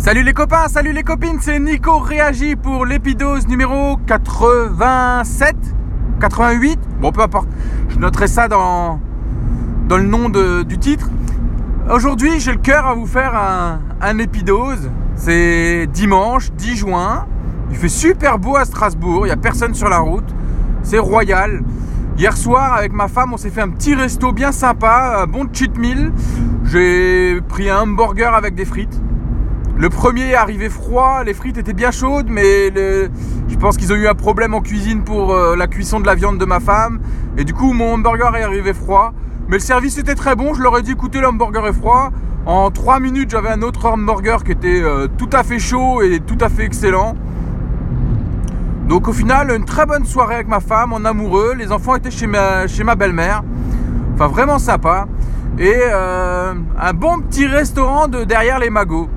Salut les copains, salut les copines, c'est Nico Réagi pour l'épidose numéro 87, 88, bon peu importe, je noterai ça dans, le nom du titre. Aujourd'hui j'ai le cœur à vous faire un, un épidose, c'est dimanche 10 juin, il fait super beau à Strasbourg, il n'y a personne sur la route, c'est royal. Hier soir avec ma femme on s'est fait un petit resto bien sympa, un bon cheat meal, j'ai pris un hamburger avec des frites le premier est arrivé froid, les frites étaient bien chaudes, mais je pense qu'ils ont eu un problème en cuisine pour euh, la cuisson de la viande de ma femme. Et du coup, mon hamburger est arrivé froid. Mais le service était très bon, je leur ai dit écoutez, l'hamburger est froid. En 3 minutes, j'avais un autre hamburger qui était euh, tout à fait chaud et tout à fait excellent. Donc au final, une très bonne soirée avec ma femme, en amoureux. Les enfants étaient chez ma, belle-mère. Enfin, vraiment sympa. Et euh, un bon petit restaurant de derrière les magots.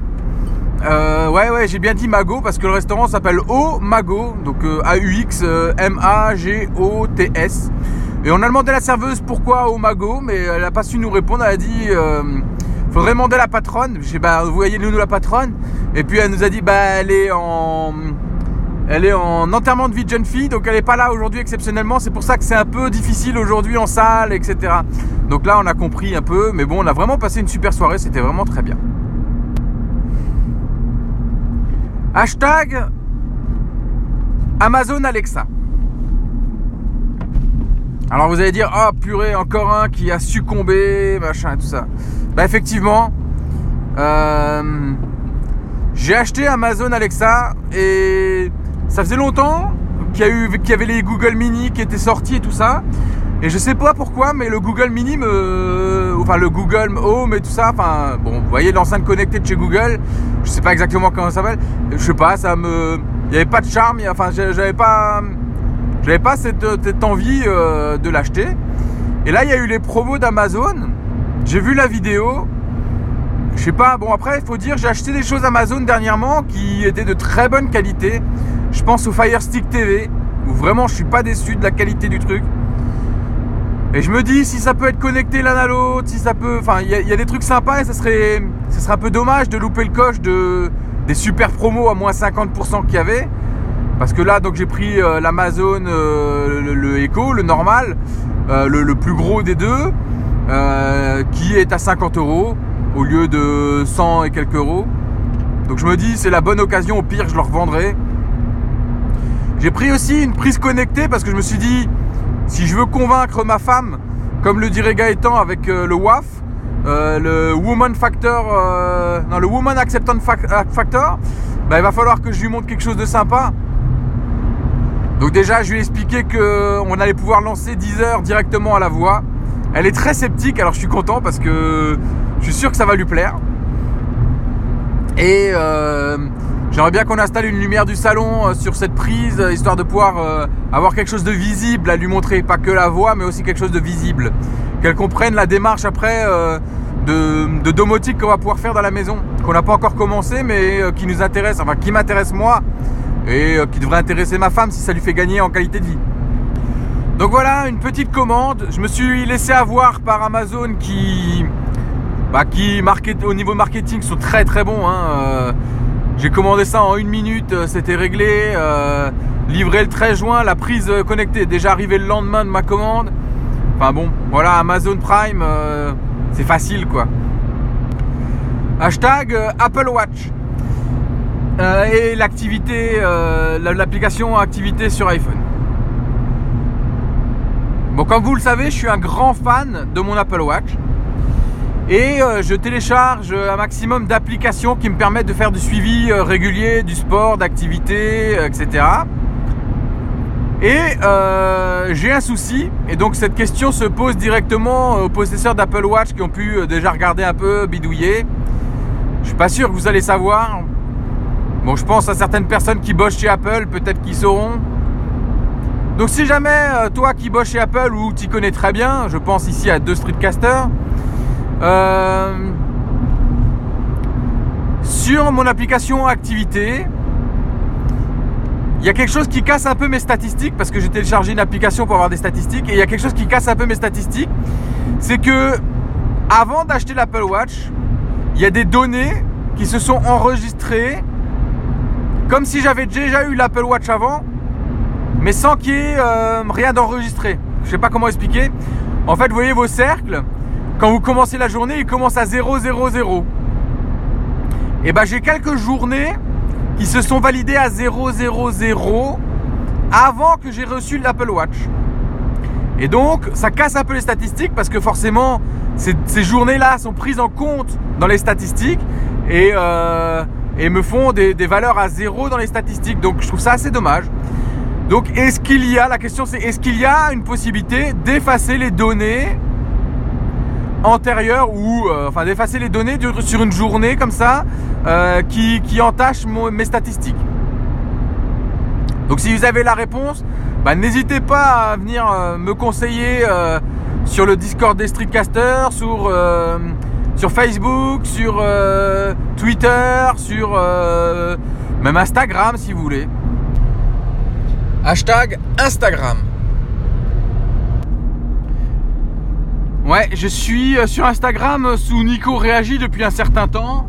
Euh, ouais, ouais, j'ai bien dit Mago parce que le restaurant s'appelle O Mago, donc euh, A-U-X euh, M-A-G-O-T-S. Et on a demandé à la serveuse pourquoi O Mago, mais elle n'a pas su nous répondre. Elle a dit faudrait demander à la patronne. J'ai bah, vous voyez nous, nous la patronne. Et puis elle nous a dit bah elle est en elle est en enterrement de vie de jeune fille, donc elle n'est pas là aujourd'hui exceptionnellement. C'est pour ça que c'est un peu difficile aujourd'hui en salle, etc. Donc là, on a compris un peu, mais bon, on a vraiment passé une super soirée. C'était vraiment très bien. Hashtag Amazon Alexa. Alors vous allez dire, oh purée, encore un qui a succombé, machin, tout ça. Bah effectivement, euh, j'ai acheté Amazon Alexa et ça faisait longtemps qu'il y avait les Google Mini qui étaient sortis et tout ça. Et je sais pas pourquoi, mais le Google Mini. Enfin, le Google Home et tout ça. Enfin, bon, vous voyez l'enceinte connectée de chez Google. Je sais pas exactement comment ça s'appelle. Je sais pas, ça me. Il n'y avait pas de charme. Enfin, j'avais pas. J'avais pas cette, envie euh, de l'acheter. Et là, il y a eu les promos d'Amazon. J'ai vu la vidéo. Je sais pas, bon après il faut dire j'ai acheté des choses Amazon dernièrement qui étaient de très bonne qualité. Je pense au Fire Stick TV où vraiment je suis pas déçu de la qualité du truc. Et je me dis, si ça peut être connecté l'un à l'autre, si ça peut. Enfin, il y, a des trucs sympas et ça serait, ça serait un peu dommage de louper le coche de, des super promos à moins 50% qu'il y avait. Parce que là, donc j'ai pris euh, l'Amazon, euh, le, Echo, le normal, euh, le, plus gros des deux, qui est à 50 euros au lieu de 100 et quelques euros. Donc je me dis, c'est la bonne occasion, au pire, je le revendrai. J'ai pris aussi une prise connectée parce que je me suis dit, si je veux convaincre ma femme, comme le dirait Gaëtan avec euh, le WAF, euh, le Woman Factor, euh, non, le Woman Acceptance Factor, bah, il va falloir que je lui montre quelque chose de sympa. Donc déjà, je lui ai expliqué qu'on allait pouvoir lancer 10 heures directement à la voix. Elle est très sceptique, alors je suis content parce que je suis sûr que ça va lui plaire. Et J'aimerais bien qu'on installe une lumière du salon euh, sur cette prise, euh, histoire de pouvoir euh, avoir quelque chose de visible à lui montrer, pas que la voix, mais aussi quelque chose de visible. Qu'elle comprenne la démarche après de, domotique qu'on va pouvoir faire dans la maison, qu'on n'a pas encore commencé, mais qui nous intéresse, enfin qui m'intéresse moi, et qui devrait intéresser ma femme si ça lui fait gagner en qualité de vie. Donc voilà, une petite commande. Je me suis laissé avoir par Amazon qui, bah, qui au niveau marketing sont très très bons. Hein, j'ai commandé ça en une minute, euh, c'était réglé. Euh, livré le 13 juin, la prise euh, connectée déjà arrivé le lendemain de ma commande. Enfin bon, voilà, Amazon Prime, c'est facile quoi. Hashtag Apple Watch. et l'application activité sur iPhone. Bon, comme vous le savez, je suis un grand fan de mon Apple Watch. Et euh, je télécharge un maximum d'applications qui me permettent de faire du suivi euh, régulier, du sport, d'activité, euh, etc. Et j'ai un souci, et donc cette question se pose directement aux possesseurs d'Apple Watch qui ont pu déjà regarder un peu, bidouiller. Je suis pas sûr que vous allez savoir. Bon, je pense à certaines personnes qui bossent chez Apple, peut-être qu'ils sauront. Donc si jamais toi qui bosses chez Apple ou tu connais très bien, je pense ici à deux streetcasters, euh, sur mon application activité, il y a quelque chose qui casse un peu mes statistiques parce que j'ai téléchargé une application pour avoir des statistiques et il y a quelque chose qui casse un peu mes statistiques. C'est que avant d'acheter l'Apple Watch, il y a des données qui se sont enregistrés comme si j'avais déjà eu l'Apple Watch avant, mais sans qu'il y ait euh, rien d'enregistré. Je sais pas comment expliquer. En fait, vous voyez vos cercles, quand vous commencez la journée, ils commencent à 0, 0, 0. Et ben j'ai quelques journées qui se sont validées à 0, 0, 0 avant que j'ai reçu l'Apple Watch. Et donc, ça casse un peu les statistiques parce que forcément, ces, journées-là sont prises en compte dans les statistiques et, euh, me font des, valeurs à zéro dans les statistiques. Donc, je trouve ça assez dommage. Donc, est-ce qu'il y a, la question c'est, est-ce qu'il y a une possibilité d'effacer les données antérieures ou, euh, enfin, d'effacer les données sur une journée comme ça euh, qui, qui entachent mes statistiques Donc, si vous avez la réponse, bah, n'hésitez pas à venir euh, me conseiller sur le Discord des Streetcasters, sur, sur Facebook, sur Twitter, sur même Instagram si vous voulez. Hashtag Instagram. Ouais, je suis sur Instagram sous Nico Réagit depuis un certain temps.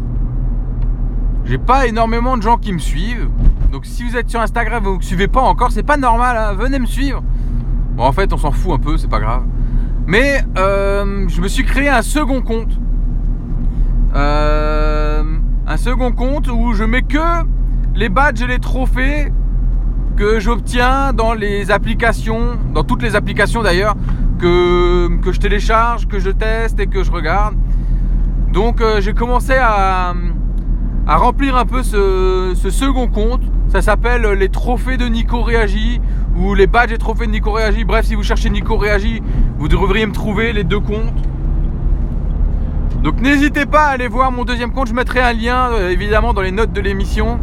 J'ai pas énormément de gens qui me suivent. Donc si vous êtes sur Instagram et vous ne suivez pas encore, c'est pas normal, hein. venez me suivre. Bon en fait on s'en fout un peu, c'est pas grave. Mais euh, je me suis créé un second compte. Euh, un second compte où je mets que les badges et les trophées que j'obtiens dans les applications, dans toutes les applications d'ailleurs, que, je télécharge, que je teste et que je regarde. Donc euh, j'ai commencé à, à remplir un peu ce, second compte. Ça s'appelle les trophées de Nico Réagi ou les badges et trophées de Nico Réagi. Bref, si vous cherchez Nico Réagi, vous devriez me trouver les deux comptes. Donc n'hésitez pas à aller voir mon deuxième compte. Je mettrai un lien euh, évidemment dans les notes de l'émission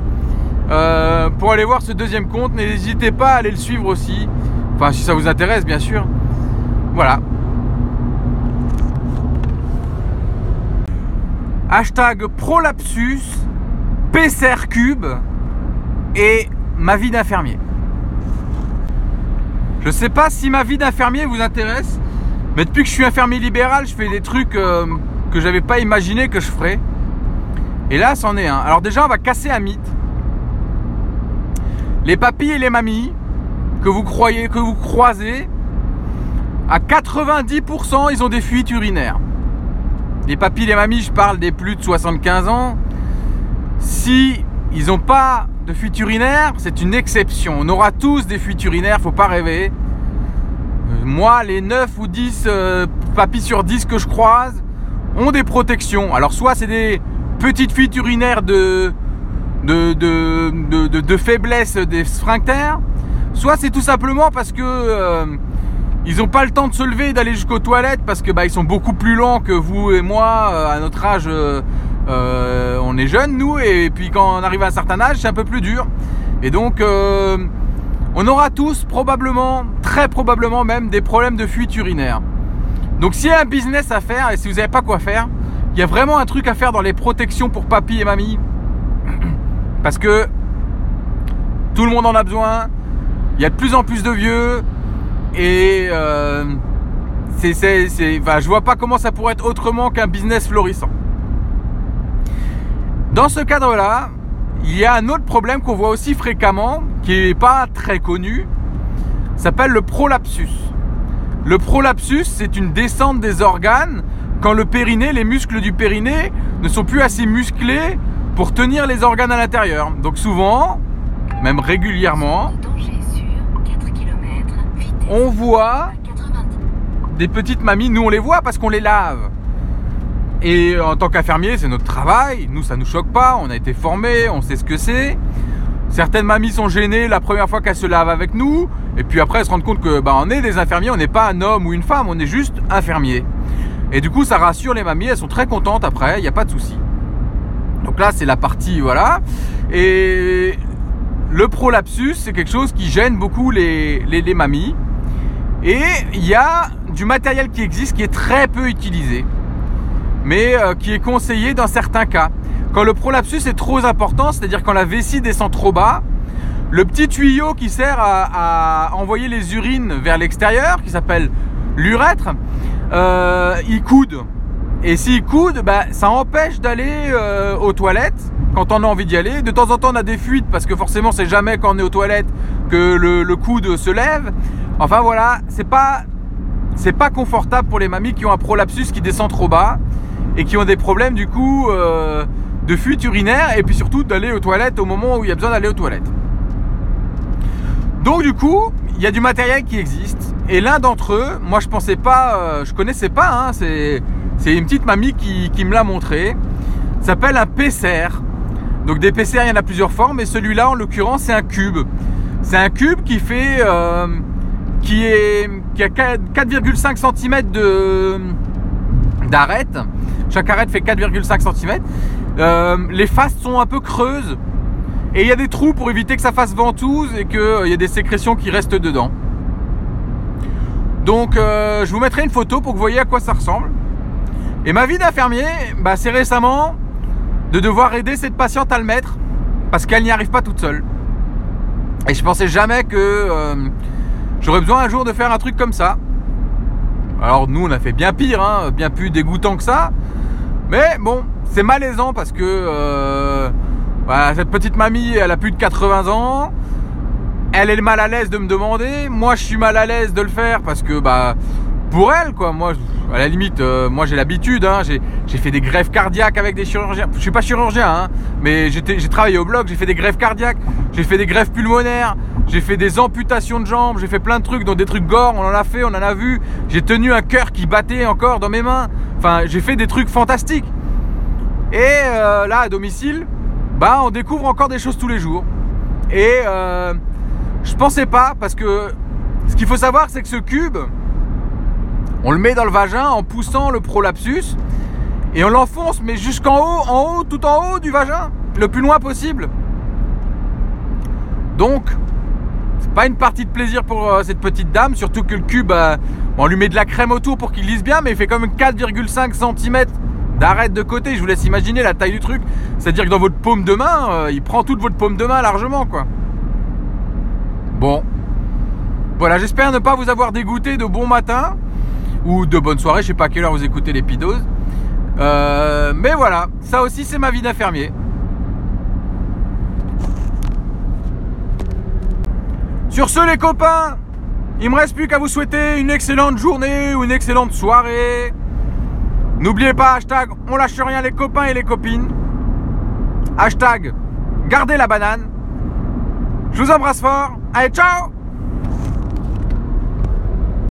euh, pour aller voir ce deuxième compte. N'hésitez pas à aller le suivre aussi. Enfin, si ça vous intéresse, bien sûr. Voilà. Hashtag prolapsus PCR Cube et ma vie d'infirmier. Je sais pas si ma vie d'infirmier vous intéresse, mais depuis que je suis infirmier libéral, je fais des trucs euh, que j'avais pas imaginé que je ferais. Et là, c'en est un. Alors déjà, on va casser un mythe. Les papis et les mamies que vous croyez, que vous croisez, à 90%, ils ont des fuites urinaires. Les papis et les mamies, je parle des plus de 75 ans. Si ils n'ont pas de fuite urinaire, c'est une exception. On aura tous des fuites urinaires, faut pas rêver. Euh, moi, les 9 ou 10 euh, papis sur 10 que je croise ont des protections. Alors soit c'est des petites fuites urinaires de, de, faiblesse des sphincters, soit c'est tout simplement parce que euh, ils n'ont pas le temps de se lever et d'aller jusqu'aux toilettes parce que bah, ils sont beaucoup plus lents que vous et moi à notre âge euh, on est jeunes nous et puis quand on arrive à un certain âge c'est un peu plus dur. Et donc euh, on aura tous probablement, très probablement même des problèmes de fuite urinaire. Donc s'il y a un business à faire et si vous n'avez pas quoi faire, il y a vraiment un truc à faire dans les protections pour papy et mamie. Parce que tout le monde en a besoin, il y a de plus en plus de vieux et euh, c'est, je vois pas comment ça pourrait être autrement qu'un business florissant. Dans ce cadre-là, il y a un autre problème qu'on voit aussi fréquemment, qui n'est pas très connu, s'appelle le prolapsus. Le prolapsus, c'est une descente des organes quand le périnée, les muscles du périnée ne sont plus assez musclés pour tenir les organes à l'intérieur. Donc souvent, même régulièrement, on voit des petites mamies, nous on les voit parce qu'on les lave. Et en tant qu'infirmier, c'est notre travail. Nous, ça nous choque pas. On a été formés, on sait ce que c'est. Certaines mamies sont gênées la première fois qu'elles se lavent avec nous. Et puis après, elles se rendent compte que bah, on est des infirmiers, on n'est pas un homme ou une femme, on est juste infirmier. Et du coup, ça rassure les mamies, elles sont très contentes après, il n'y a pas de souci. Donc là, c'est la partie, voilà. Et le prolapsus, c'est quelque chose qui gêne beaucoup les, les, les mamies. Et il y a du matériel qui existe qui est très peu utilisé mais euh, qui est conseillé dans certains cas. Quand le prolapsus est trop important, c'est-à-dire quand la vessie descend trop bas, le petit tuyau qui sert à, envoyer les urines vers l'extérieur, qui s'appelle l'urètre, euh, il coude. Et s'il coude, bah, ça empêche d'aller euh, aux toilettes quand on a envie d'y aller. De temps en temps, on a des fuites parce que forcément, c'est jamais quand on est aux toilettes que le, coude se lève. Enfin voilà, c'est pas pas confortable pour les mamies qui ont un prolapsus qui descend trop bas et qui ont des problèmes du coup euh, de fuite urinaire et puis surtout d'aller aux toilettes au moment où il y a besoin d'aller aux toilettes. Donc du coup, il y a du matériel qui existe et l'un d'entre eux, moi je pensais pas, euh, je connaissais pas, hein, c'est une petite mamie qui, me l'a montré. S'appelle un PCR. Donc des PCR, il y en a plusieurs formes, mais celui-là, en l'occurrence, c'est un cube. C'est un cube qui fait, euh, qui est, qui a 4,5 cm de d'arête. Chaque arête fait 4,5 cm. Euh, les faces sont un peu creuses et il y a des trous pour éviter que ça fasse ventouse et qu'il euh, y ait des sécrétions qui restent dedans. Donc je vous mettrai une photo pour que vous voyez à quoi ça ressemble. Et ma vie d'infirmier, bah, c'est récemment de devoir aider cette patiente à le mettre parce qu'elle n'y arrive pas toute seule. Et je pensais jamais que euh, j'aurais besoin un jour de faire un truc comme ça. Alors nous, on a fait bien pire, hein, bien plus dégoûtant que ça. Mais bon, c'est malaisant parce que euh, bah, cette petite mamie, elle a plus de 80 ans. Elle est mal à l'aise de me demander. Moi, je suis mal à l'aise de le faire parce que bah pour elle, quoi. Moi, à la limite, euh, moi j'ai l'habitude. Hein. j'ai fait des greffes cardiaques avec des chirurgiens. Je suis pas chirurgien, hein, mais j'ai travaillé au bloc. J'ai fait des greffes cardiaques, j'ai fait des greffes pulmonaires, j'ai fait des amputations de jambes, j'ai fait plein de trucs, dont des trucs gore. On en a fait, on en a vu. J'ai tenu un cœur qui battait encore dans mes mains. Enfin, j'ai fait des trucs fantastiques. Et euh, là, à domicile, bah, on découvre encore des choses tous les jours. Et euh, je pensais pas parce que ce qu'il faut savoir, c'est que ce cube on le met dans le vagin en poussant le prolapsus et on l'enfonce, mais jusqu'en haut, en haut, tout en haut du vagin, le plus loin possible. Donc, pas une partie de plaisir pour euh, cette petite dame, surtout que le cube, euh, on lui met de la crème autour pour qu'il lise bien, mais il fait quand même 4,5 cm d'arête de côté. Je vous laisse imaginer la taille du truc. C'est-à-dire que dans votre paume de main, euh, il prend toute votre paume de main largement, quoi. Bon. Voilà, j'espère ne pas vous avoir dégoûté de bon matin ou de bonne soirée. Je sais pas à quelle heure vous écoutez l'épidose. Euh, mais voilà, ça aussi c'est ma vie d'infirmier. Sur ce les copains, il me reste plus qu'à vous souhaiter une excellente journée ou une excellente soirée. N'oubliez pas, hashtag on lâche rien les copains et les copines. Hashtag gardez la banane. Je vous embrasse fort. Allez, ciao